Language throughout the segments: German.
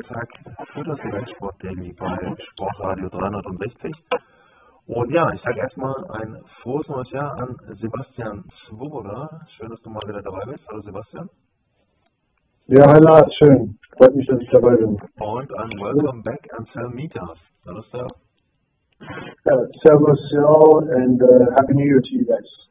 Und das ist der Tag für das Eventsport Daily bei Sportradio 360. Und ja, ich sage erstmal ein frohes neues Jahr an Sebastian Swoboda. Schön, dass du mal wieder dabei bist. Hallo Sebastian. Ja, hi Lars, schön. Freut mich, dass ich dabei bin. Und ein Welcome back an Sal Mitas. Hallo Sal. Uh, servus, y'all, and uh, Happy New Year to you guys.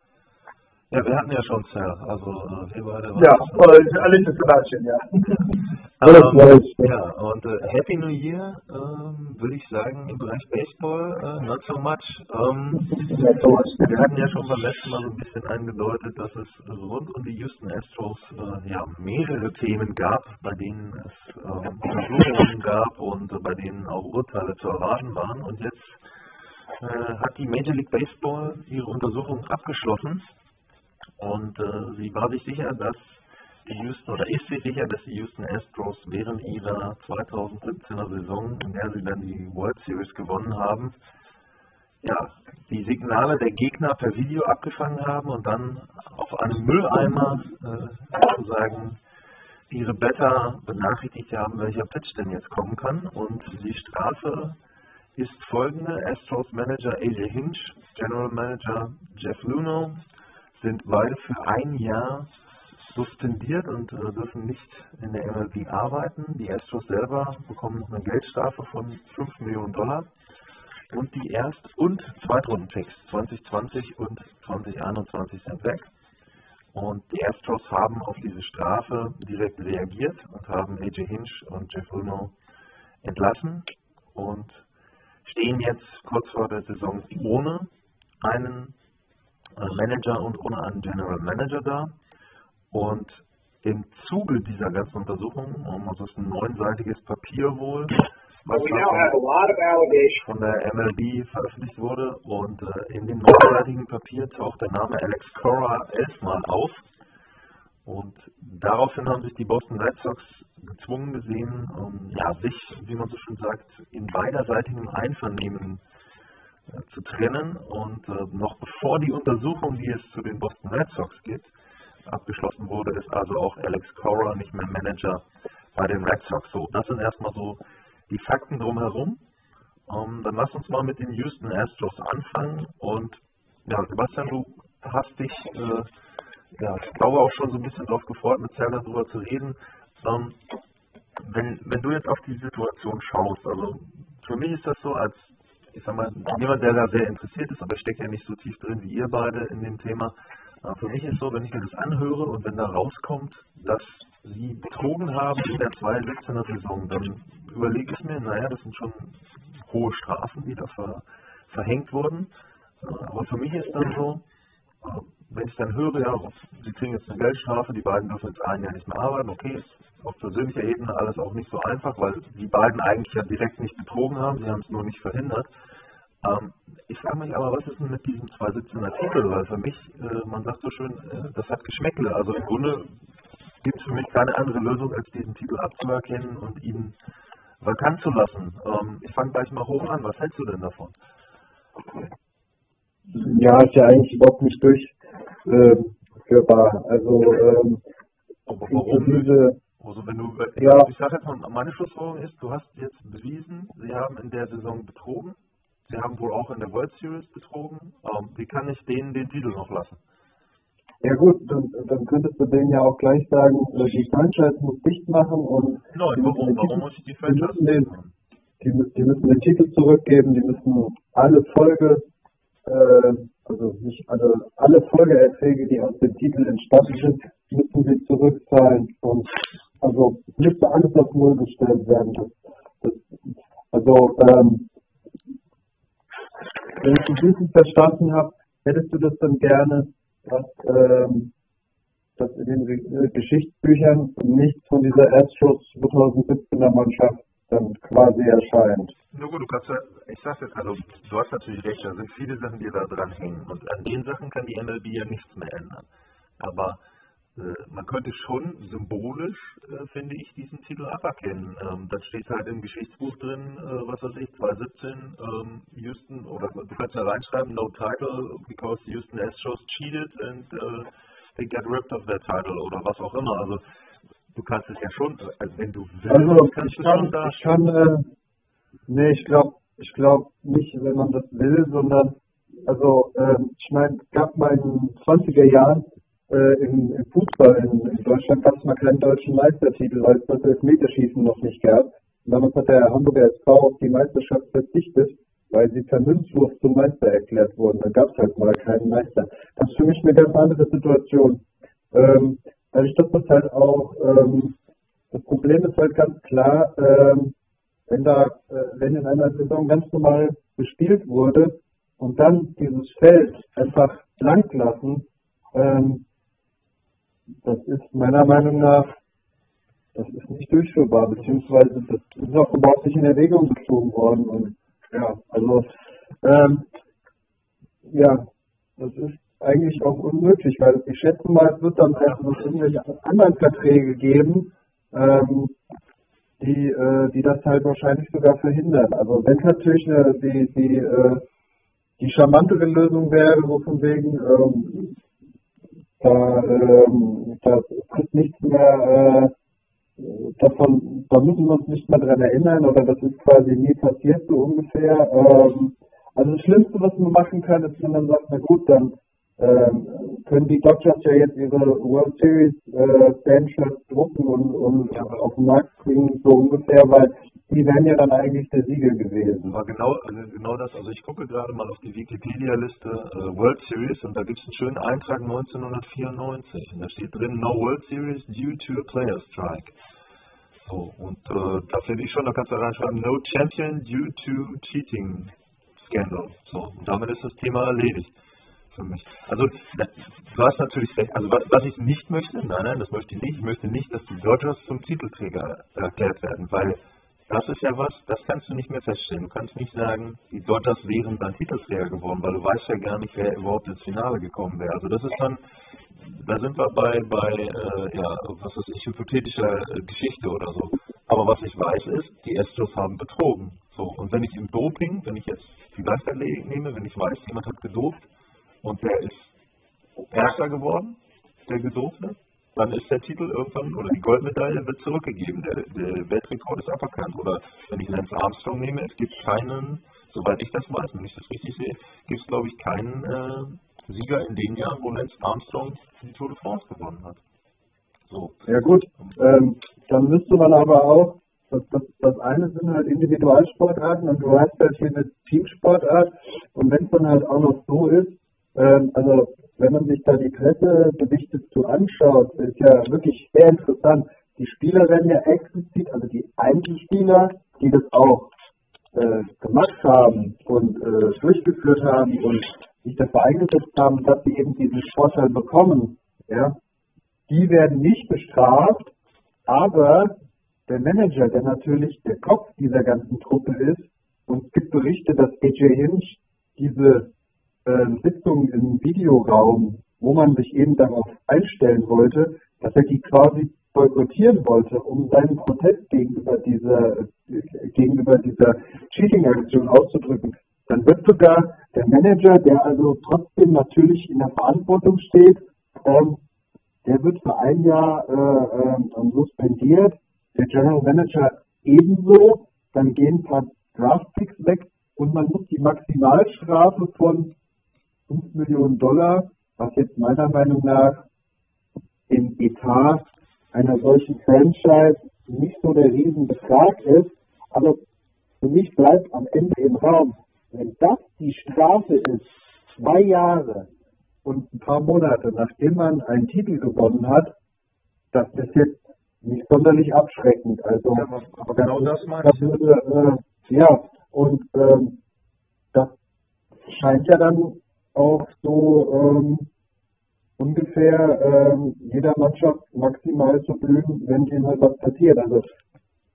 Ja, wir hatten ja schon Sal. Also äh, wir beide waren Ja, schon- well, alles ist Sebastian, ja. Ähm, Alles Neues. ja, und äh, Happy New Year ähm, würde ich sagen im Bereich Baseball äh, not so much. Ähm, wir hatten ja schon beim letzten Mal so ein bisschen angedeutet, dass es rund um die Houston Astros äh, ja, mehrere Themen gab, bei denen es äh, Untersuchungen gab und äh, bei denen auch Urteile zu erwarten waren. Und jetzt äh, hat die Major League Baseball ihre Untersuchung abgeschlossen und äh, sie war sich sicher, dass die Houston oder ist sich sicher, dass die Houston Astros während ihrer 2017er Saison, in der sie dann die World Series gewonnen haben, ja, die Signale der Gegner per Video abgefangen haben und dann auf einem Mülleimer äh, sozusagen ihre Better benachrichtigt haben, welcher Pitch denn jetzt kommen kann. Und die Strafe ist folgende. Astros Manager AJ Hinch, General Manager Jeff Luno sind beide für ein Jahr suspendiert und äh, dürfen nicht in der MLB arbeiten. Die Astros selber bekommen noch eine Geldstrafe von 5 Millionen Dollar und die Erst- und Zweitrundenpicks 2020 und 2021 sind weg. Und die Astros haben auf diese Strafe direkt reagiert und haben AJ Hinch und Jeff Luno entlassen und stehen jetzt kurz vor der Saison ohne einen Manager und ohne einen General Manager da. Und im Zuge dieser ganzen Untersuchung, also es ist ein neunseitiges Papier wohl, was We now have a lot of allegations. von der MLB veröffentlicht wurde und äh, in dem neunseitigen Papier taucht der Name Alex Cora elfmal auf und daraufhin haben sich die Boston Red Sox gezwungen gesehen, ähm, ja, sich, wie man so schön sagt, in beiderseitigem Einvernehmen äh, zu trennen und äh, noch bevor die Untersuchung, die es zu den Boston Red Sox gibt, abgeschlossen wurde, ist also auch Alex Cora nicht mehr Manager bei den Red Sox. So, das sind erstmal so die Fakten drumherum. Ähm, dann lass uns mal mit den Houston Astros anfangen. Und ja, Sebastian, du hast dich, äh, ja, ich glaube auch schon so ein bisschen darauf gefreut, mit Zelda darüber zu reden. Ähm, wenn, wenn du jetzt auf die Situation schaust, also für mich ist das so, als ich sag mal, jemand, der da sehr interessiert ist, aber ich stecke ja nicht so tief drin wie ihr beide in dem Thema. Für mich ist so, wenn ich mir das anhöre und wenn da rauskommt, dass sie betrogen haben in der 2017er Saison, dann überlege ich mir, naja, das sind schon hohe Strafen, die da ver, verhängt wurden. Aber für mich ist dann so, wenn ich dann höre, ja, sie kriegen jetzt eine Geldstrafe, die beiden dürfen jetzt ein Jahr nicht mehr arbeiten, okay, ist auf persönlicher Ebene alles auch nicht so einfach, weil die beiden eigentlich ja direkt nicht betrogen haben, sie haben es nur nicht verhindert. Ähm, ich frage mich aber, was ist denn mit diesem 217er Titel? Weil für mich, äh, man sagt so schön, äh, das hat Geschmäckle. Also im Grunde gibt es für mich keine andere Lösung, als diesen Titel abzuerkennen und ihn vakant zu lassen. Ähm, ich fange gleich mal hoch an. Was hältst du denn davon? Ja, ist ja eigentlich überhaupt nicht durchführbar. Also, ähm, warum? diese, Also wenn du, äh, Ja. ich sage jetzt mal, meine Schlussfolgerung ist, du hast jetzt bewiesen, sie haben in der Saison betrogen. Sie haben wohl auch in der World Series betrogen. Ähm, wie kann ich denen den Titel noch lassen? ja gut, dann, dann könntest du denen ja auch gleich sagen, äh, die Franchise muss dicht machen und Nein, die warum? Warum Titel- muss ich die die Franchise den, die, mü- die müssen den Titel zurückgeben, die müssen alle Folge, äh, also nicht alle, alle Folgeerträge, die aus dem Titel entstanden sind, müssen sie zurückzahlen und also müsste alles auf Null gestellt werden. Das, das, also ähm, wenn ich es richtig verstanden habe, hättest du das dann gerne, dass ähm, dass in den äh, Geschichtsbüchern nichts von dieser Astros 2017er Mannschaft dann quasi erscheint. Nur gut, du kannst ja, ich sag's jetzt, also du hast natürlich recht, da sind viele Sachen, die da dran hängen. Und an den Sachen kann die MLB ja nichts mehr ändern. Aber man könnte schon symbolisch, äh, finde ich, diesen Titel aberkennen. Ähm, das steht halt im Geschichtsbuch drin, äh, was weiß ich, 2017, ähm, Houston, oder du kannst ja reinschreiben, no title, because Houston Astros cheated and uh, they get ripped of their title oder was auch immer. Also du kannst es ja schon, also wenn du willst, Also kannst du schon da ich kann, äh, nee, ich glaube, ich glaube nicht, wenn man das will, sondern, also, ähm, ich meine, es gab mal in den 20er Jahren äh, im, im Fußball in, in Deutschland gab es mal keinen deutschen Meistertitel, weil es das Elfmeterschießen noch nicht gab. Und damals hat der Hamburger SV auf die Meisterschaft verzichtet, weil sie Münzwurf zum Meister erklärt wurden. Da gab es halt mal keinen Meister. Das ist für mich eine ganz andere Situation. Ähm, dadurch, dass das halt auch, ähm, das Problem ist halt ganz klar, ähm, wenn da, äh, wenn in einer Saison ganz normal gespielt wurde und dann dieses Feld einfach blank lassen, ähm, das ist meiner Meinung nach, das ist nicht durchführbar, beziehungsweise das ist auch überhaupt nicht in Erwägung gezogen worden und ja, also ähm, ja, das ist eigentlich auch unmöglich, weil ich schätze mal, es wird dann auch noch irgendwelche anderen Verträge geben, ähm, die, äh, die das halt wahrscheinlich sogar verhindern. Also wenn natürlich eine, die, die, äh, die charmantere Lösung wäre, so von wegen, ähm, da, ähm, da tritt nichts mehr äh, davon, da müssen wir uns nicht mehr dran erinnern oder das ist quasi nie passiert, so ungefähr. Ähm, also das Schlimmste, was man machen kann, ist, wenn man sagt, na gut, dann ähm, können die Dodgers ja jetzt ihre World Series äh, Fanshirts drucken und, und auf den Markt bringen, so ungefähr, weil die wären ja dann eigentlich der Sieger gewesen. war genau, genau das. Also ich gucke gerade mal auf die Wikipedia-Liste äh, World Series und da gibt es einen schönen Eintrag 1994. Und da steht drin No World Series due to a player strike. So, und äh, da finde ich schon, da kannst du reinschreiben No Champion due to cheating scandal. So, und damit ist das Thema erledigt für mich. Also du hast natürlich recht. Also was, was ich nicht möchte, nein, nein, das möchte ich nicht. Ich möchte nicht, dass die Dodgers zum Titelträger erklärt werden, weil das ist ja was, das kannst du nicht mehr feststellen. Du kannst nicht sagen, die Dodgers wären dann Titelträger geworden, weil du weißt ja gar nicht, wer überhaupt ins Finale gekommen wäre. Also das ist dann, da sind wir bei, bei äh, ja, was weiß ich, hypothetischer äh, Geschichte oder so. Aber was ich weiß ist, die Astros haben betrogen. So, und wenn ich im Doping, wenn ich jetzt die Gleichverlegung nehme, wenn ich weiß, jemand hat gedopt und der ist Erster geworden, der Gedopte, dann ist der Titel irgendwann oder die Goldmedaille wird zurückgegeben. Der, der Weltrekord ist aberkannt. Oder wenn ich Lance Armstrong nehme, es gibt keinen, soweit ich das weiß, wenn ich das richtig sehe, gibt es glaube ich keinen äh, Sieger in den Jahren, wo Lance Armstrong die Tour de France gewonnen hat. So. Ja gut, ähm, dann müsste man aber auch, das, das, das eine sind halt Individualsportarten und du hast halt hier eine Teamsportart und wenn es dann halt auch noch so ist, ähm, also wenn man sich da die Pressegewichte zu anschaut, ist ja wirklich sehr interessant. Die Spieler werden ja explizit, also die Einzelspieler, die das auch äh, gemacht haben und äh, durchgeführt haben und sich dafür eingesetzt haben, dass sie eben diesen Vorteil bekommen, ja, die werden nicht bestraft, aber der Manager, der natürlich der Kopf dieser ganzen Truppe ist, und es gibt Berichte, dass AJ Hinch diese äh, Sitzung im Videoraum, wo man sich eben darauf einstellen wollte, dass er die quasi boykottieren wollte, um seinen Protest gegenüber dieser äh, gegenüber dieser Cheating-Aktion auszudrücken. Dann wird sogar der Manager, der also trotzdem natürlich in der Verantwortung steht, ähm, der wird für ein Jahr äh, ähm, suspendiert, der General Manager ebenso, dann gehen ein paar Draftpicks weg und man muss die Maximalstrafe von 5 Millionen Dollar, was jetzt meiner Meinung nach im Etat einer solchen Franchise nicht so der Riesenbetrag ist, aber für mich bleibt am Ende im Raum, wenn das die Strafe ist, zwei Jahre und ein paar Monate, nachdem man einen Titel gewonnen hat, das ist jetzt nicht sonderlich abschreckend. Also, Ja, aber, aber genau das meine das ich. würde, äh, ja, und ähm, das scheint ja dann auch so, ähm, ungefähr ähm, jeder Mannschaft maximal so blühen, wenn dem halt was passiert. Also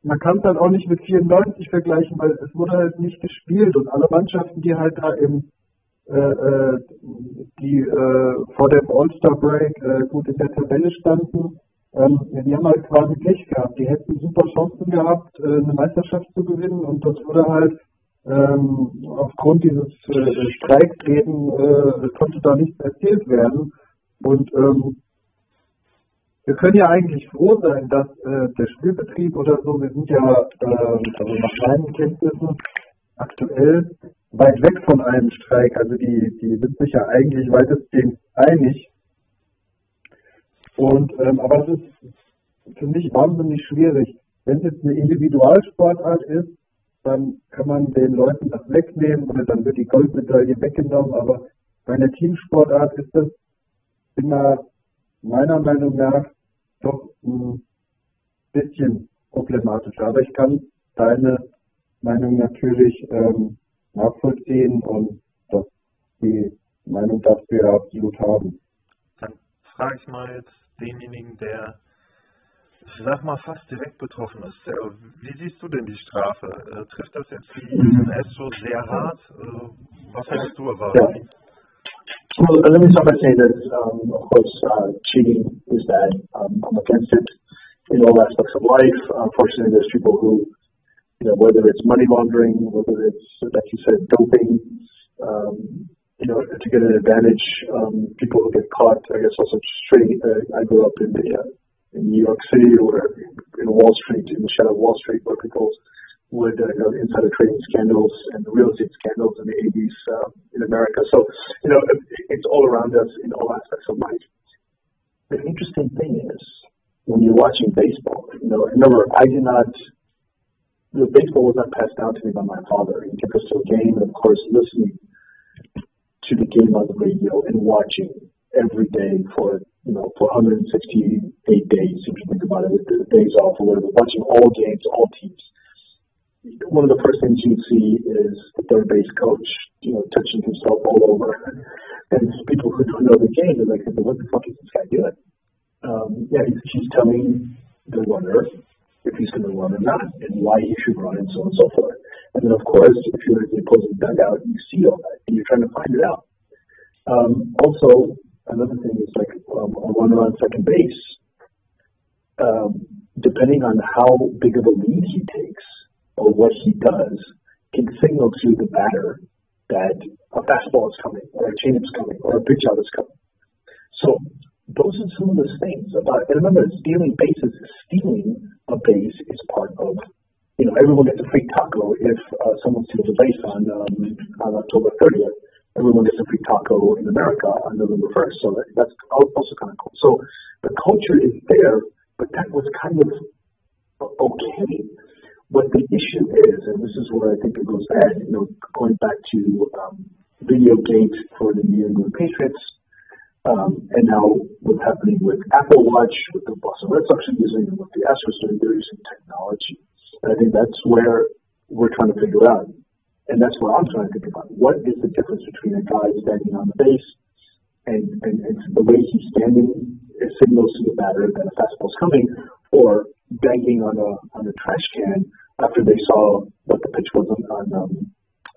man kann es halt auch nicht mit 94 vergleichen, weil es wurde halt nicht gespielt und alle Mannschaften, die halt da im äh, äh, die äh, vor dem All-Star-Break äh, gut in der Tabelle standen, ähm, die haben halt quasi Pech gehabt. Die hätten super Chancen gehabt, äh, eine Meisterschaft zu gewinnen und das wurde halt ähm, aufgrund dieses äh, Streiks äh, konnte da nichts erzählt werden. Und ähm, wir können ja eigentlich froh sein, dass äh, der Spielbetrieb oder so, wir sind ja äh, also nach meinen Kenntnissen aktuell weit weg von einem Streik. Also die, die sind sich ja eigentlich weitestgehend einig. Und ähm, aber das ist für mich wahnsinnig schwierig. Wenn es jetzt eine Individualsportart ist, dann kann man den Leuten das wegnehmen oder dann wird die Goldmedaille weggenommen. Aber bei einer Teamsportart ist das immer meiner Meinung nach doch ein bisschen problematischer. Aber ich kann deine Meinung natürlich ähm, nachvollziehen und dass die Meinung dafür absolut haben. Dann frage ich mal jetzt denjenigen, der, sag mal, fast direkt betroffen ist. Wie siehst du denn die Strafe? Äh, trifft das jetzt die sehr hart? Äh, was hättest du erwartet? Well, let me start by saying that, um, of course, uh, cheating is bad. Um, I'm against it in all aspects of life. Unfortunately, there's people who you know, whether it's money laundering, whether it's, like you said, doping, um, you know, to get an advantage. Um, people who get caught, I guess, also trading. Uh, I grew up in the uh, in New York City or in Wall Street, in the shadow of Wall Street, where people would uh, you know insider trading scandals and real estate scandals in the 80s uh, in America. So, you know, it's all around us in all aspects of life. The interesting thing is when you're watching baseball, you know, remember I did not the baseball was not passed down to me by my father. He took us to a game, and of course, listening to the game on the radio and watching every day for you know for 168 days, if you think about it, with the days off or whatever, watching all games, all teams. One of the first things you'd see is the third base coach, you know, touching himself all over, and people who don't know the game are like, "What the fuck is this guy doing?" Um, yeah, he's, he's telling the runner if he's going to run or not, and why he should run, and so on and so forth. And then, of course, if you're in the opposing dugout, you see all that, and you're trying to find it out. Um, also, another thing is like um, a runner on second base. Um, depending on how big of a lead he takes or what he does, can signal to the batter that a fastball is coming, or a change is coming, or a pitch out is coming. So those are some of the things about. And remember, stealing bases stealing a base is part of, you know, everyone gets a free taco if uh, someone steals a base on um, on October 30th. Everyone gets a free taco in America on November 1st. So that's also kind of cool. So the culture is there, but that was kind of okay. What the issue is, and this is where I think it goes bad, you know, going back to um, video games for the New England Patriots, um, and now what's happening with Apple Watch, with the Boston Red Sox are using, and what the Astros doing, they're using technology. And I think that's where we're trying to figure out. And that's what I'm trying to think about. What is the difference between a guy standing on the base and, and, and the way he's standing signals to the batter that a fastball's coming, or banging on a on a trash can after they saw what the pitch was on on, um,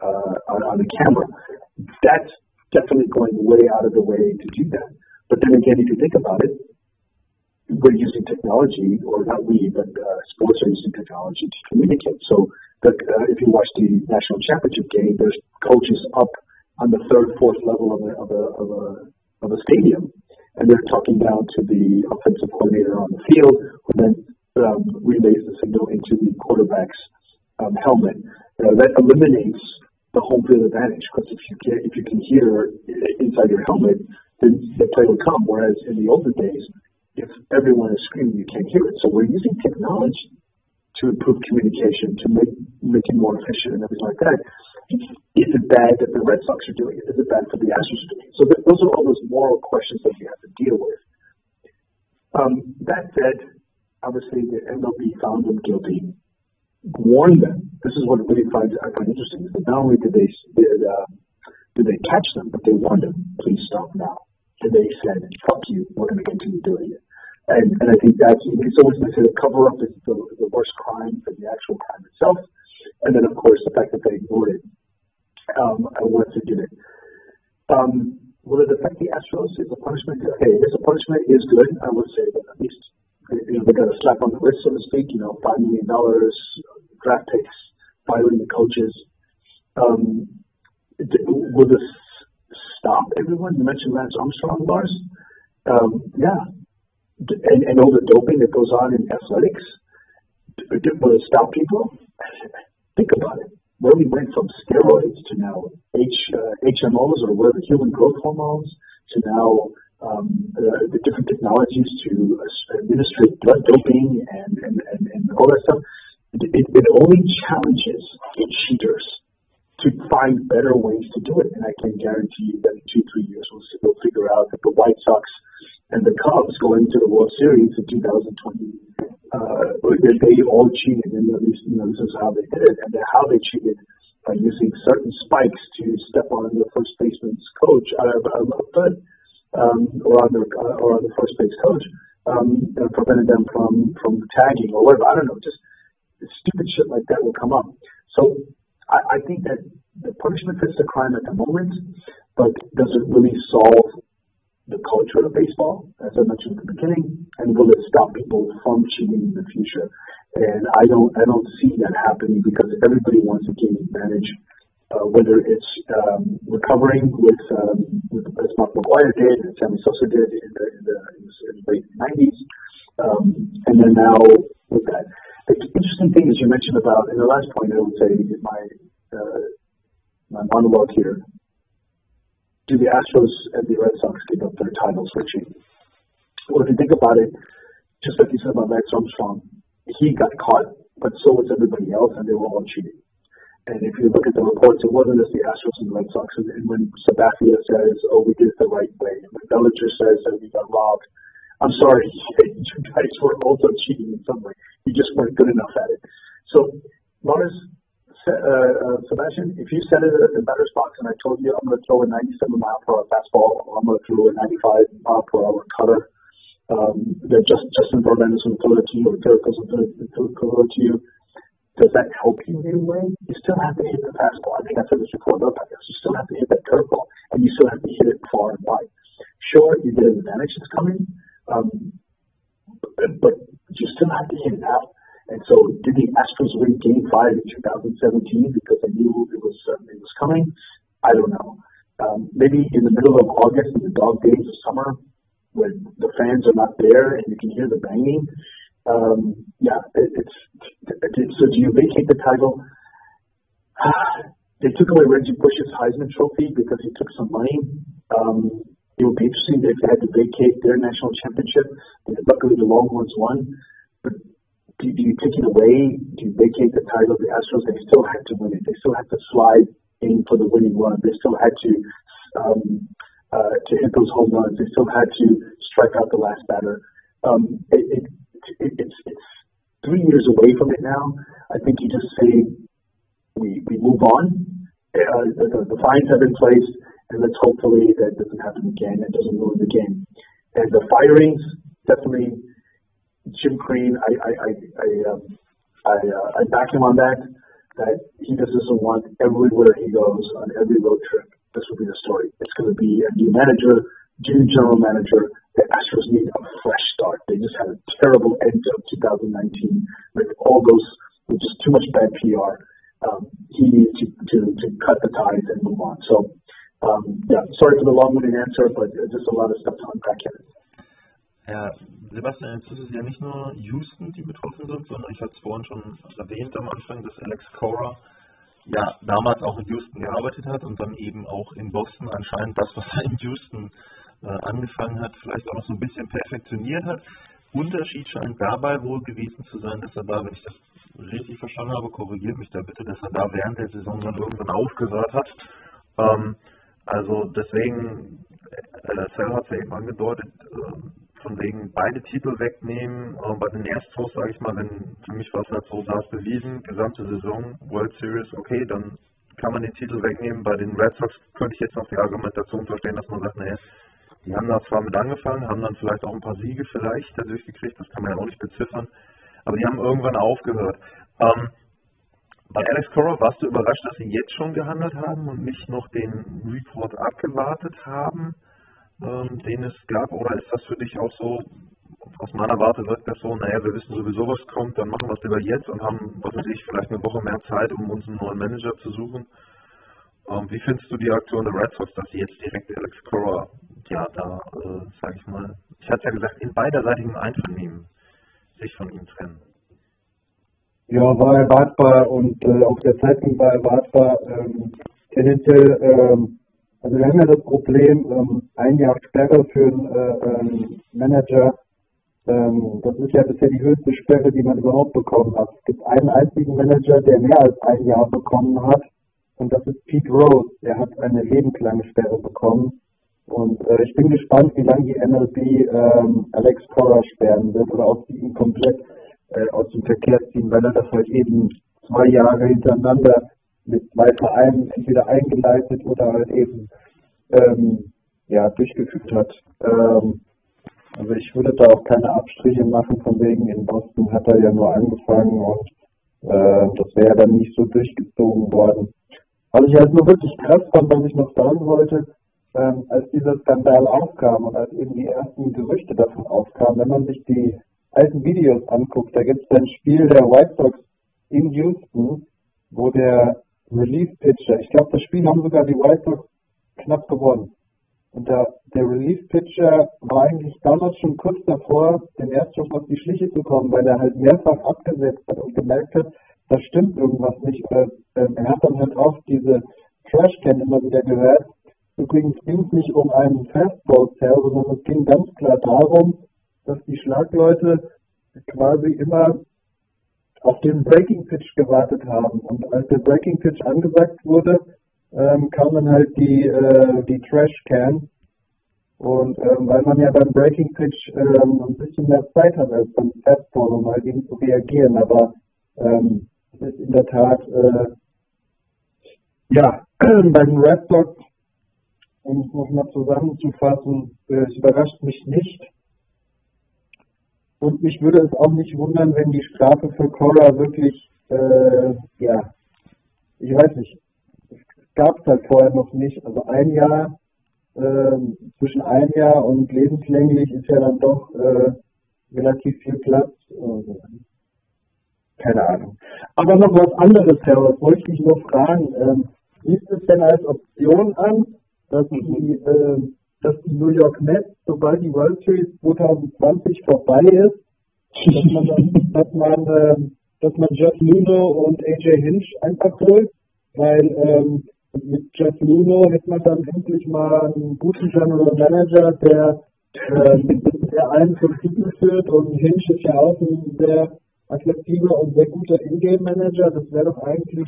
uh, on, on the camera. That's definitely going way out of the way to do that. But then again, if you think about it, we're using technology, or not we, but uh, sports are using technology to communicate. So the, uh, if you watch the national championship game, there's coaches up on the third, fourth level of a, of a, of a, of a stadium, and they're talking down to the offensive coordinator on the field, who then um, relays the signal into the quarterback's um, helmet. Uh, that eliminates the home field advantage because if you get if you can hear inside your helmet, then the play will come. Whereas in the olden days, if everyone is screaming, you can't hear it. So we're using technology to improve communication, to make make it more efficient and everything like that. Is it bad that the Red Sox are doing it? Is it bad for the Astros are doing it? So th- those are all those moral questions that you have to deal with. Um, that said, obviously the MLB found them guilty warn them. This is what really finds I find interesting is that not only did they did, uh, did they catch them, but they warned them, please stop now. and they said, "Fuck you, we're going to continue doing it." And and I think that's it's always considered cover up is the, the worst crime than the actual crime itself. And then of course the fact that they ignored it um, and wanted to do it. Um, will it affect the Astros? Is a punishment? Okay, is a punishment is good. I would say that at least you know, they got a slap on the wrist, so to speak. You know, five million dollars, draft picks, firing the coaches. Um, will this stop everyone? You mentioned Lance Armstrong, Lars. Um, yeah, and, and all the doping that goes on in athletics. Will it stop people? Think about it. Where we went from steroids to now H, uh, HMOs or whatever, human growth hormones, to now um, uh, the different technologies to administer blood doping and, and, and, and all that stuff. It, it only challenges the cheaters to find better ways to do it. And I can guarantee you that in two, three years, we'll, we'll figure out that the White Sox and the Cubs going to the World Series in 2020, uh, they all cheated. And at least, you know, this is how they did it. And how they cheated by using certain spikes to step on the first baseman's coach, uh, uh, um, or on the uh, or on the first base coach, um, and prevented them from from tagging or whatever. I don't know, just stupid shit like that will come up. So I, I think that the punishment fits the crime at the moment, but does it really solve the culture of baseball, as I mentioned at the beginning, and will it stop people from cheating in the future? And I don't, I don't see that happening because everybody wants to gain advantage, uh, whether it's um, recovering with, um, with as Mark McGwire did and Sammy Sosa did in the, in the, in the late 90s, um, and then now with that. The interesting thing is you mentioned about, and the last point I would say in my uh, my monologue here do the Astros and the Red Sox give up their titles for cheating? Well, if you think about it, just like you said about Lance Armstrong, he got caught, but so was everybody else, and they were all cheating. And if you look at the reports, it wasn't just the Astros and the Red Sox. And, and when Sabathia says, "Oh, we did it the right way," and when Bellinger says that we got robbed, I'm sorry, you guys were also cheating in some way. You just weren't good enough at it. So, uh, Sebastian, if you set it at the batter's box and I told you I'm going to throw a 97 mile per hour fastball, or I'm going to throw a 95 mile per hour cutter, um, that just Justin Verlander is going to throw it to you, or Derek goes to throw it to you, does that help you in any way? You still have to hit the fastball. I think I said this before this. You still have to hit that curveball, and you still have to hit it far and wide. Sure, you get an advantage that's coming, um, but, but you still have to hit it out and so, did the Astros win Game Five in 2017 because they knew it was uh, it was coming? I don't know. Um, maybe in the middle of August, in the dog days of summer, when the fans are not there and you can hear the banging. Um, yeah, it, it's it, so. Do you vacate the title? they took away Reggie Bush's Heisman Trophy because he took some money. Um, it would be interesting if they had to vacate their national championship. Luckily, the Longhorns won. But do, do you take it away? Do you vacate the title of the Astros? They still had to win it. They still had to slide in for the winning run. They still had to um, uh, to hit those home runs. They still had to strike out the last batter. Um, it, it, it, it's, it's three years away from it now. I think you just say we, we move on. Uh, the, the fines have been placed, and let's hopefully that doesn't happen again. It doesn't ruin the game. And the firings definitely Jim Crean, I I I um, I, uh, I back him on that. That he doesn't want everywhere he goes on every road trip. This will be the story. It's going to be a new manager, new general manager. The Astros need a fresh start. They just had a terrible end of 2019 with all those with just too much bad PR. Um, he needs to, to to cut the ties and move on. So um, yeah, sorry for the long-winded answer, but just a lot of stuff to unpack here. Ja, Sebastian, jetzt ist es ja nicht nur Houston, die betroffen sind, sondern ich hatte es vorhin schon erwähnt am Anfang, dass Alex Cora ja damals auch in Houston gearbeitet hat und dann eben auch in Boston anscheinend das, was er in Houston äh, angefangen hat, vielleicht auch noch so ein bisschen perfektioniert hat. Unterschied scheint dabei wohl gewesen zu sein, dass er da, wenn ich das richtig verstanden habe, korrigiert mich da bitte, dass er da während der Saison dann irgendwann aufgehört hat. Ähm, also deswegen, äh, Cell hat es ja eben angedeutet, äh, von wegen beide Titel wegnehmen. Äh, bei den Astros, sage ich mal, wenn für mich war es halt so, da bewiesen, gesamte Saison, World Series, okay, dann kann man den Titel wegnehmen. Bei den Red Sox könnte ich jetzt noch die Argumentation verstehen, dass man sagt, naja, die haben da zwar mit angefangen, haben dann vielleicht auch ein paar Siege vielleicht dadurch gekriegt, das kann man ja auch nicht beziffern, aber die haben irgendwann aufgehört. Ähm, bei Alex Cora warst du überrascht, dass sie jetzt schon gehandelt haben und nicht noch den Report abgewartet haben, ähm, den es gab? Oder ist das für dich auch so, aus meiner Warte wirkt das so, naja, wir wissen sowieso, was kommt, dann machen wir es lieber jetzt und haben, was weiß ich, vielleicht eine Woche mehr Zeit, um uns einen neuen Manager zu suchen? Ähm, wie findest du die Aktion der Red Sox, dass sie jetzt direkt Alex Cora, ja, da, äh, sag ich mal, ich hatte ja gesagt, in beiderseitigem Einvernehmen sich von ihm trennen? Ja, war erwartbar und äh, auch der Zeitpunkt war erwartbar. Ähm, tendenziell, ähm, also wir haben ja das Problem, ähm, ein Jahr Sperre für einen äh, ähm, Manager. Ähm, das ist ja bisher die höchste Sperre, die man überhaupt bekommen hat. Es gibt einen einzigen Manager, der mehr als ein Jahr bekommen hat und das ist Pete Rose. Der hat eine lebenslange Sperre bekommen. Und äh, ich bin gespannt, wie lange die MLB ähm, Alex Cora sperren wird oder ob sie ihn komplett äh, aus dem Verkehr ziehen, weil er das halt eben zwei Jahre hintereinander mit zwei Vereinen entweder eingeleitet oder halt eben ähm, ja, durchgeführt hat. Ähm, also ich würde da auch keine Abstriche machen, von wegen in Boston hat er ja nur angefangen und äh, das wäre dann nicht so durchgezogen worden. Was ich halt nur wirklich krass fand, was ich noch sagen wollte, ähm, als dieser Skandal aufkam und als eben die ersten Gerüchte davon aufkamen, wenn man sich die alten Videos anguckt, da gibt es ein Spiel der White Sox in Houston, wo der Relief-Pitcher, ich glaube, das Spiel haben sogar die White Sox knapp gewonnen. Und der, der Relief-Pitcher war eigentlich damals schon kurz davor, den Erststoff auf die Schliche zu kommen, weil er halt mehrfach abgesetzt hat und gemerkt hat, da stimmt irgendwas nicht. Äh, er hat dann halt auch diese Trashcan immer wieder gehört. Übrigens ging es nicht um einen Fastball-Sell, sondern es ging ganz klar darum, dass die Schlagleute quasi immer auf den Breaking Pitch gewartet haben. Und als der Breaking Pitch angesagt wurde, ähm, kam dann halt die, äh, die Trash Can. Und ähm, weil man ja beim Breaking Pitch ähm, ein bisschen mehr Zeit hat als beim Fastball, um halt eben zu reagieren. Aber ähm, ist in der Tat, äh, ja, bei den Red Sox, um es nochmal zusammenzufassen, äh, es überrascht mich nicht, und mich würde es auch nicht wundern, wenn die Strafe für Cora wirklich, äh, ja, ich weiß nicht, es gab es halt vorher noch nicht. Also ein Jahr, äh, zwischen ein Jahr und lebenslänglich ist ja dann doch äh, relativ viel Platz. Also, keine Ahnung. Aber noch was anderes, Herr, was wollte ich dich nur fragen. Ähm, siehst du es denn als Option an, dass die äh, dass die New York Mets, sobald die World Series 2020 vorbei ist, dass man, dass man, äh, dass man Jeff Luno und AJ Hinch einfach holt, weil ähm, mit Jeff Luno hätte man dann endlich mal einen guten General Manager, der, äh, der einen zum Titel führt und Hinch ist ja auch ein sehr attraktiver und sehr guter Ingame-Manager. Das wäre doch eigentlich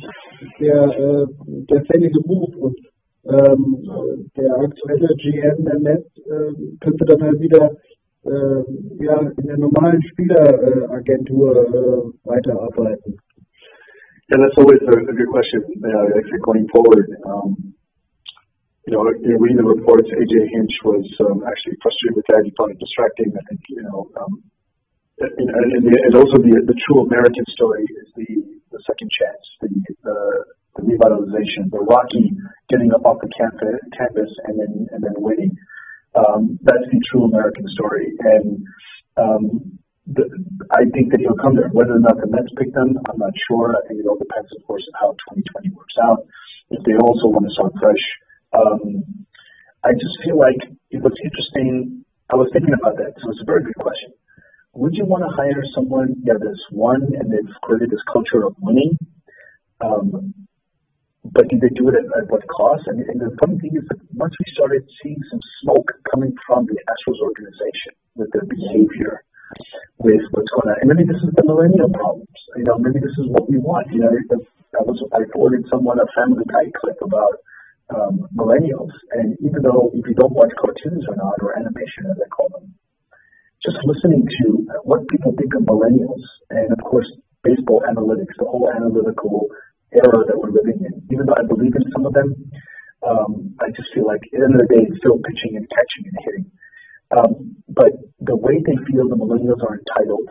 der, äh, der fällige Move und ähm, der aktuelle GM der äh, könnte dann halt wieder äh, ja, in der normalen Spieleragentur äh, weiterarbeiten. Yeah, that's always a, a good question. Uh, actually, going forward, um, you know, reading the reports, AJ Hinch was um, actually frustrated with that. He found it distracting. I think, you know, um, and, and, and also the the true American story is the the second chance, the uh, revitalization, the Rocky getting up off the campus and then and then winning. Um, that's the true American story, and um, the, I think that he'll come there. Whether or not the Mets pick them, I'm not sure. I think it all depends, of course, on how 2020 works out. If they also want to start fresh, um, I just feel like it was interesting. I was thinking about that, so it's a very good question. Would you want to hire someone that has won and they've created this culture of winning? Um, but did they do it at, at what cost? And, and the funny thing is that once we started seeing some smoke coming from the Astros organization with their behavior, with what's going on, and maybe this is the millennial problems. You know, maybe this is what we want. You know, I was I forwarded someone a Family Guy clip about um, millennials, and even though if you don't watch cartoons or not, or animation as I call them, just listening to what people think of millennials, and of course baseball analytics, the whole analytical era that we're living in. Even though I believe in some of them, um, I just feel like at the end of the day, it's still pitching and catching and hitting. Um, but the way they feel the millennials are entitled,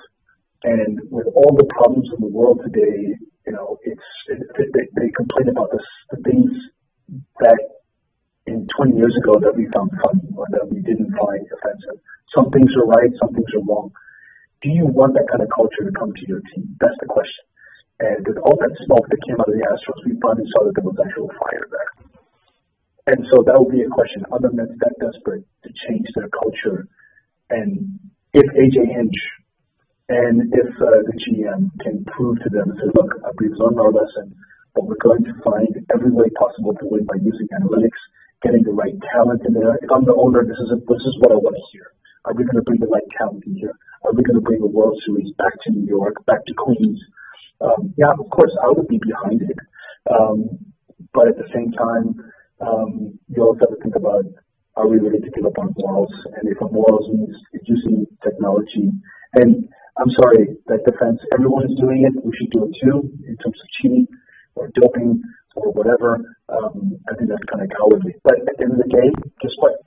and with all the problems in the world today, you know, it's it, they, they complain about this, the things that in 20 years ago that we found funny or that we didn't find offensive. Some things are right, some things are wrong. Do you want that kind of culture to come to your team? That's the question. And with all that smoke that came out of the Astros, we finally saw that there was actual fire there. And so that would be a question. Other men that desperate to change their culture, and if AJ Hinch and if uh, the GM can prove to them, say, look, we've learned our lesson, but we're going to find every way possible to win by using analytics, getting the right talent in there. If I'm the owner, this is a, this is what I want to hear. Are we going to bring the right talent in here? Are we going to bring the World Series back to New York, back to Queens? Um, yeah, of course, I would be behind it. Um, but at the same time, um, you also have to think about are we ready to give up on morals? And if morals means using technology, and I'm sorry, that defense, everyone is doing it. We should do it too in terms of cheating or doping or whatever. Um, I think that's kind of cowardly. But at the end of the day, guess what?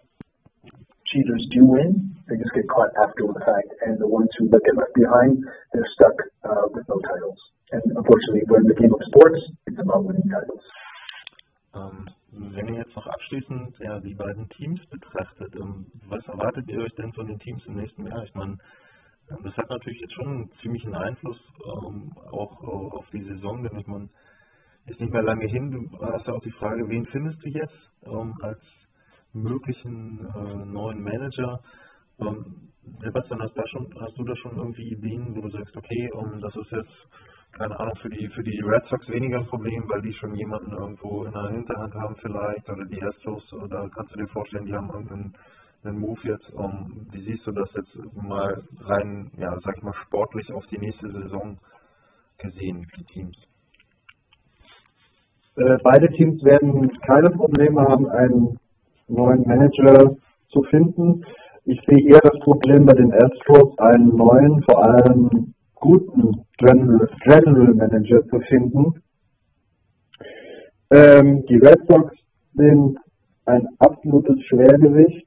Cheaters do win. They just get caught after the fact. And the ones who get left behind, they're stuck uh, with no titles. And unfortunately, we're in the game of sports. It's about winning titles. Ähm, wenn ihr jetzt noch abschließend ja, die beiden Teams betrachtet, ähm, was erwartet ihr euch denn von den Teams im nächsten Jahr? Ich meine, ähm, das hat natürlich jetzt schon einen ziemlichen Einfluss ähm, auch äh, auf die Saison, denn ich meine, ist nicht mehr lange hin. Du hast ja auch die Frage, wen findest du jetzt als möglichen äh, neuen Manager? Sebastian, hast, da schon, hast du da schon irgendwie Ideen, wo du sagst, okay, um, das ist jetzt keine Ahnung, für die, für die Red Sox weniger ein Problem, weil die schon jemanden irgendwo in der Hinterhand haben vielleicht, oder die Astros, oder kannst du dir vorstellen, die haben irgendeinen einen Move jetzt, um, wie siehst du das jetzt mal rein, ja, sag ich mal, sportlich auf die nächste Saison gesehen, die Teams? Äh, beide Teams werden keine Probleme haben, einen neuen Manager zu finden. Ich sehe eher das Problem bei den Astros, einen neuen, vor allem guten General, General Manager zu finden. Ähm, die Red Sox sind ein absolutes Schwergewicht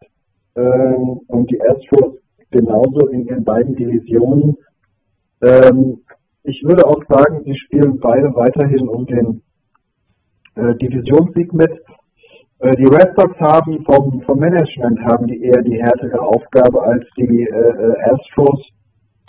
ähm, und die Astros genauso in ihren beiden Divisionen. Ähm, ich würde auch sagen, sie spielen beide weiterhin um den äh, Divisionssieg mit. Äh, die Red Sox haben vom, vom Management haben die eher die härtere Aufgabe als die äh, äh Astros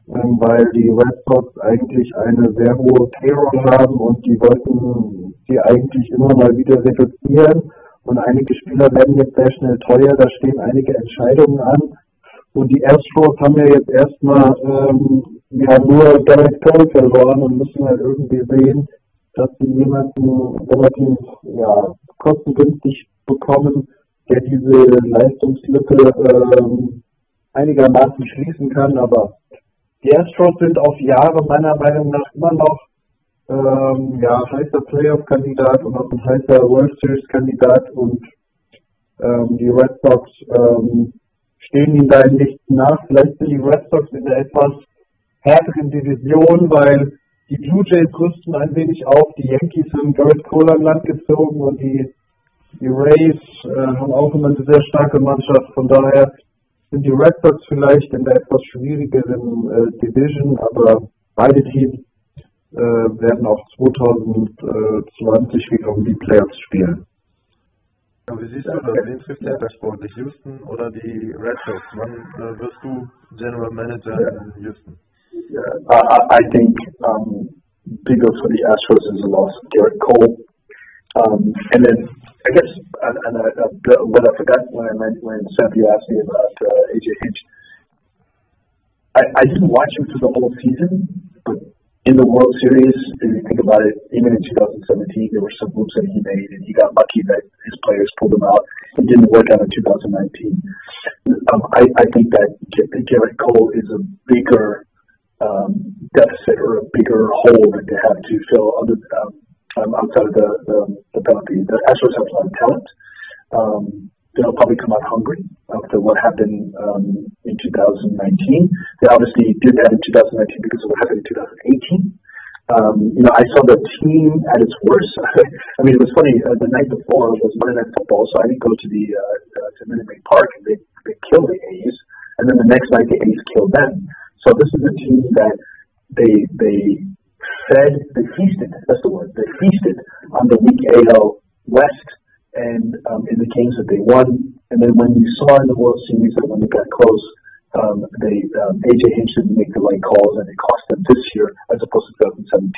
ähm, weil die Red Sox eigentlich eine sehr hohe Payroll haben und die wollten sie eigentlich immer mal wieder reduzieren. Und einige Spieler werden jetzt sehr schnell teuer, da stehen einige Entscheidungen an. Und die Astros haben ja jetzt erstmal ähm, ja, nur Garrett Cole verloren und müssen halt irgendwie sehen, dass sie jemanden relativ ja, kostengünstig bekommen, der diese Leistungslücke ähm, einigermaßen schließen kann. Aber die Astros sind auf Jahre meiner Meinung nach immer noch ähm, ja, heißer Playoff-Kandidat und auch ein heißer World Series-Kandidat und ähm, die Red Sox ähm, stehen ihnen da in nichts nach. Vielleicht sind die Red Sox in der etwas härteren Division, weil die Blue Jays rüsten ein wenig auf, die Yankees haben Garrett Cole an Land gezogen und die, die Rays äh, haben auch immer eine sehr starke Mannschaft. Von daher sind die Red Sox vielleicht in der etwas schwierigeren äh, Division, aber beide Teams äh, werden auch 2020 wieder um die Playoffs spielen. Ja, wie siehst du das? Wen trifft der Sport? Die Houston oder die Red Sox? Wann äh, wirst du General Manager in Houston? Yeah, I, I think um, bigger for the Astros is the loss of Garrett Cole. Um, and then I guess, and, and I, uh, what I forgot when I meant when Cynthia asked me about uh, AJ Hinch, I, I didn't watch him through the whole season, but in the World Series, if you think about it, even in 2017, there were some moves that he made, and he got lucky that his players pulled him out. It didn't work out in 2019. Um, I, I think that Garrett Cole is a bigger um, deficit or a bigger hole that they have to fill other, um, um, outside of the, the, the. The Astros have a lot of talent. Um, they'll probably come out hungry after what happened um, in 2019. They obviously did that in 2019 because of what happened in 2018. Um, you know, I saw the team at its worst. I mean, it was funny. Uh, the night before was Monday Night Football, so I didn't go to the uh, uh, to Minute Maid Park, and they they killed the A's. and then the next night the A's killed them. So this is a team that they they fed, they feasted. That's the word. They feasted on the weak AL West and um, in the games that they won. And then when you saw in the World Series that when they got close, um, they um, AJ Hinch didn't make the right calls, and it cost them this year as opposed to 2017.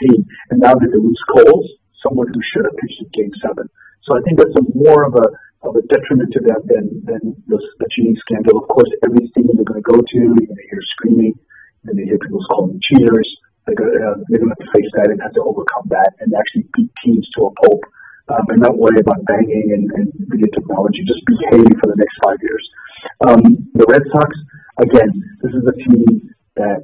And now that they lose Coles, someone who should have pitched in Game Seven. So I think that's a more of a of a detriment to them than than the, the cheating scandal. Of course, every stadium they're going to go to, you're going to hear screaming, and they hear people calling cheaters. Going to have to face that and have to overcome that and actually beat teams to a pulp um, and not worry about banging and, and video technology. Just behave for the next five years. Um, the Red Sox, again, this is a team that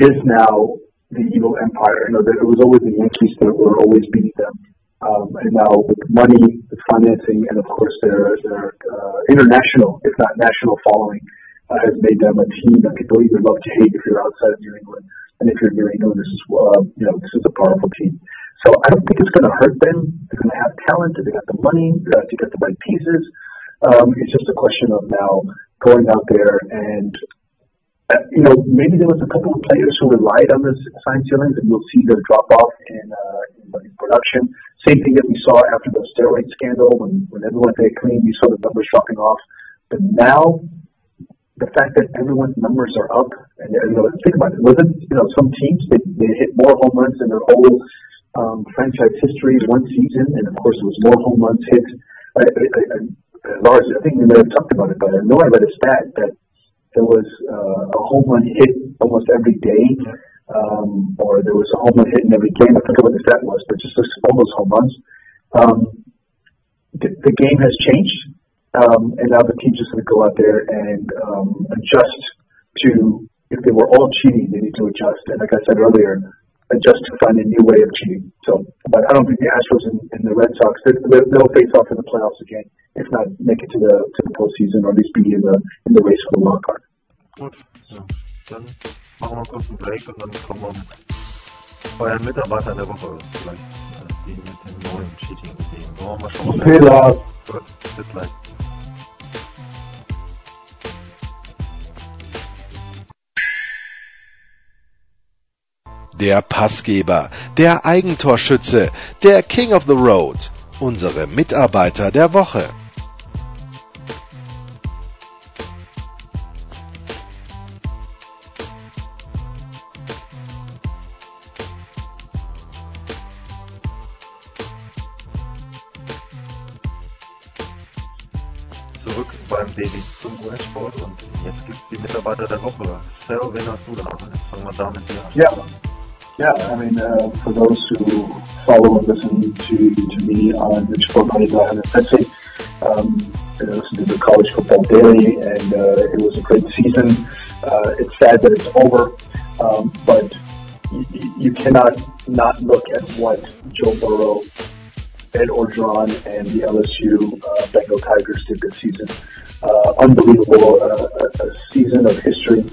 is now the evil empire. You know, it was always the Yankees that were always beating them. Um, and now with money, with financing, and of course their, their uh, international, if not national following, uh, has made them a team that people either love to hate if you're outside of New England. And if you're in New England, this is, uh, you know, this is a powerful team. So I don't think it's going to hurt them. They're going to have talent. They got the money uh, to get the right pieces. Um, it's just a question of now going out there and, uh, you know, maybe there was a couple of players who relied on this sign ceilings, and you'll see the drop off in, uh, in production. Same thing that we saw after the steroid scandal when, when everyone stayed clean, you saw the numbers dropping off. But now the fact that everyone's numbers are up, and you know, think about it. Wasn't you know some teams they, they hit more home runs in their whole um, franchise history one season, and of course it was more home runs hit. I, I, I, Lars, I think we may have talked about it, but I know I read a stat that there was uh, a home run hit almost every day, um, or there was a home run hit in every game. I forget what the stat was, but just all those home runs. Um, the, the game has changed um, and now the team's just going to go out there and um, adjust to, if they were all cheating, they need to adjust. And like I said earlier, adjust to find a new way of cheating. So, but I don't think the Astros and, and the Red Sox, they, they'll face off in the playoffs again, if not make it to the to the postseason or at least be in the in the race for the wild card. Gut, ja. dann machen wir kurz einen Break und dann kommen wir bei einem Mitarbeiter der Woche vielleicht die mit dem neuen Cheating-Ideen. Wollen wir mal schauen. Fehler. Gut, bis gleich. Der Passgeber, der Eigentorschütze, der King of the Road, unsere Mitarbeiter der Woche. Zurück beim Daily zum US-Sport und jetzt gibt es die Mitarbeiter der Woche. Sal, wen hast du da? Fangen wir damit hier an. Yeah, yeah. I mean, uh, for those who follow and listen to to me on the Sport Money Brand Essay, um, I listened to the College Football Daily, and uh, it was a great season. Uh, it's sad that it's over, um, but you, you cannot not look at what Joe Burrow Ed Orgeron and the LSU uh, Bengal Tigers did this season. Uh, unbelievable, uh, a, a season of history,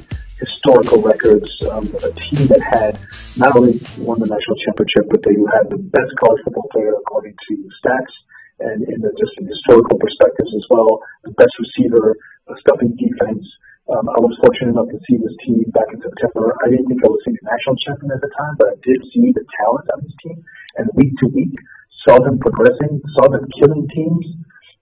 historical records. Um, a team that had not only won the national championship, but they had the best college football player according to stats and in the just in historical perspectives as well. The best receiver, a stuffing defense. Um, I was fortunate enough to see this team back in September. I didn't think I was seeing a national champion at the time, but I did see the talent on this team. And week to week, saw them progressing, saw them killing teams.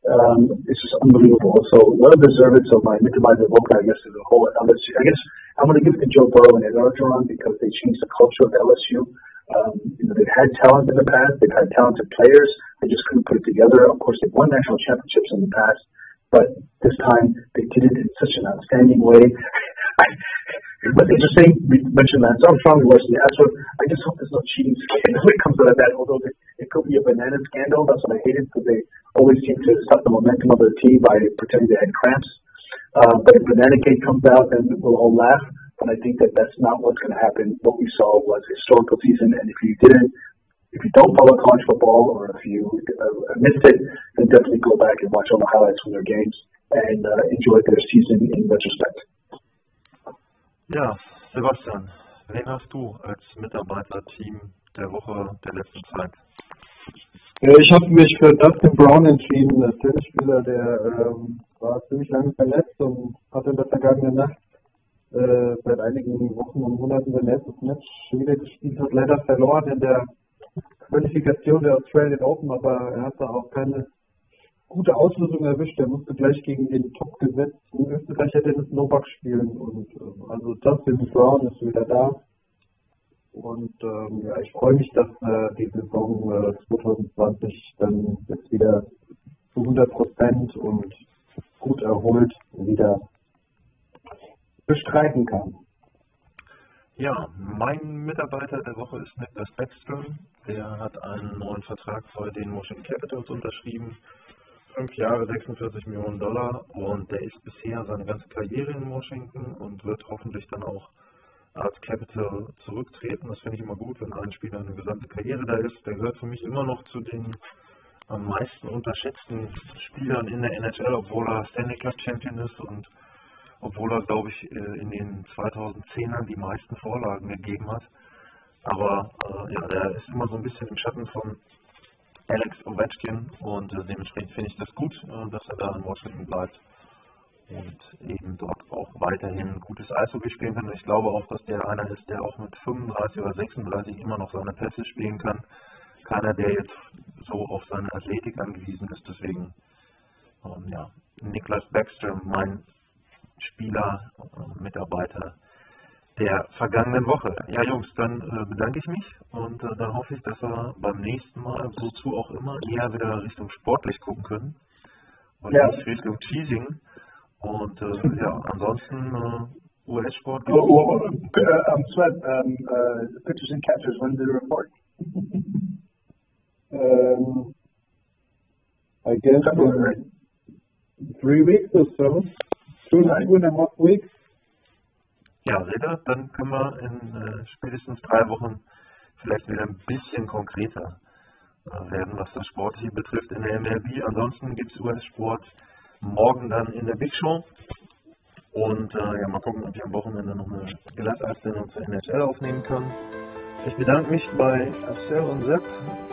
Um, it's just unbelievable. So well deserved of my Mitamaiza Voka, I guess, is a whole. I guess I'm going to give it to Joe Burrow and Ed Orgeron because they changed the culture of LSU. Um, you know, they've had talent in the past. They've had talented players. They just couldn't put it together. Of course, they've won national championships in the past, but this time they did it in such an outstanding way. But they just say, we mentioned Lance Armstrong, Wesley Ashford. I just hope there's no cheating scandal that comes out of that, although it, it could be a banana scandal. That's what I hated because they always seem to stop the momentum of the team by pretending they had cramps. Uh, but if Banana Cake comes out, then we'll all laugh. But I think that that's not what's going to happen. What we saw was a historical season, and if you didn't, if you don't follow college football, or if you uh, missed it, then definitely go back and watch all the highlights from their games and uh, enjoy their season in retrospect. Ja, Sebastian, wen hast du als Mitarbeiter-Team der Woche der letzten Zeit? Ich habe mich für Dustin Brown entschieden, der Tennisspieler, der ähm, war ziemlich lange verletzt und hat in der vergangenen Nacht äh, seit einigen Wochen und Monaten sein erstes Match wieder gespielt, hat leider verloren in der Qualifikation der Australian Open, aber er hatte auch keine gute Auslösung erwischt. Er musste gleich gegen den topgesetzten Österreicher Dennis Novak spielen und äh, also Dustin Brown ist wieder da. Und ähm, ja, ich freue mich, dass äh, die Saison äh, 2020 dann jetzt wieder zu 100 Prozent und gut erholt wieder bestreiten kann. Ja, mein Mitarbeiter der Woche ist Niklas Backstrom. Der hat einen neuen Vertrag bei den Washington Capitals unterschrieben. Fünf Jahre, 46 Millionen Dollar. Und der ist bisher seine ganze Karriere in Washington und wird hoffentlich dann auch als Capital zurücktreten. Das finde ich immer gut, wenn ein Spieler eine gesamte Karriere da ist. Der gehört für mich immer noch zu den am meisten unterschätzten Spielern in der NHL, obwohl er Stanley Cup Champion ist und obwohl er, glaube ich, äh, in den 2010ern die meisten Vorlagen gegeben hat. Aber äh, ja, der ist immer so ein bisschen im Schatten von Alex Ovechkin und äh, dementsprechend finde ich das gut, äh, dass er da in Washington bleibt und eben dort auch weiterhin gutes Eishockey spielen kann. Ich glaube auch, dass der einer ist, der auch mit 35 oder 36 immer noch seine Pässe spielen kann. Keiner, der jetzt so auf seine Athletik angewiesen ist. Deswegen, ähm, ja, Niklas Backstrom, mein Spieler, äh, Mitarbeiter der vergangenen Woche. Ja, Jungs, dann äh, bedanke ich mich und äh, dann hoffe ich, dass wir beim nächsten Mal, wozu auch immer, eher wieder Richtung sportlich gucken können und ja. nicht Richtung Cheesing. Und äh, ja, ansonsten äh, US-Sport. Oh, oh, oh, uh, um, Sven, um, uh, pitchers and catchers, when do they report? um, I guess in three weeks or so. Two, two and a half weeks. Ja, Reda, dann können wir in äh, spätestens drei Wochen vielleicht wieder ein bisschen konkreter äh, werden, was das Sportliche betrifft in der MLB. Ansonsten gibt es US-Sport morgen dann in der Big Show. Und äh, ja, mal gucken, ob ich am Wochenende noch eine Glatteissendung zur NHL aufnehmen kann. Ich bedanke mich bei Marcel und Sepp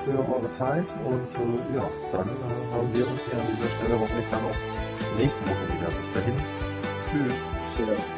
für eure Zeit und äh, ja, dann äh, haben wir uns hier an dieser Stelle hoffentlich dann auch nächste Woche wieder. Bis dahin. Tschüss. Tschüss.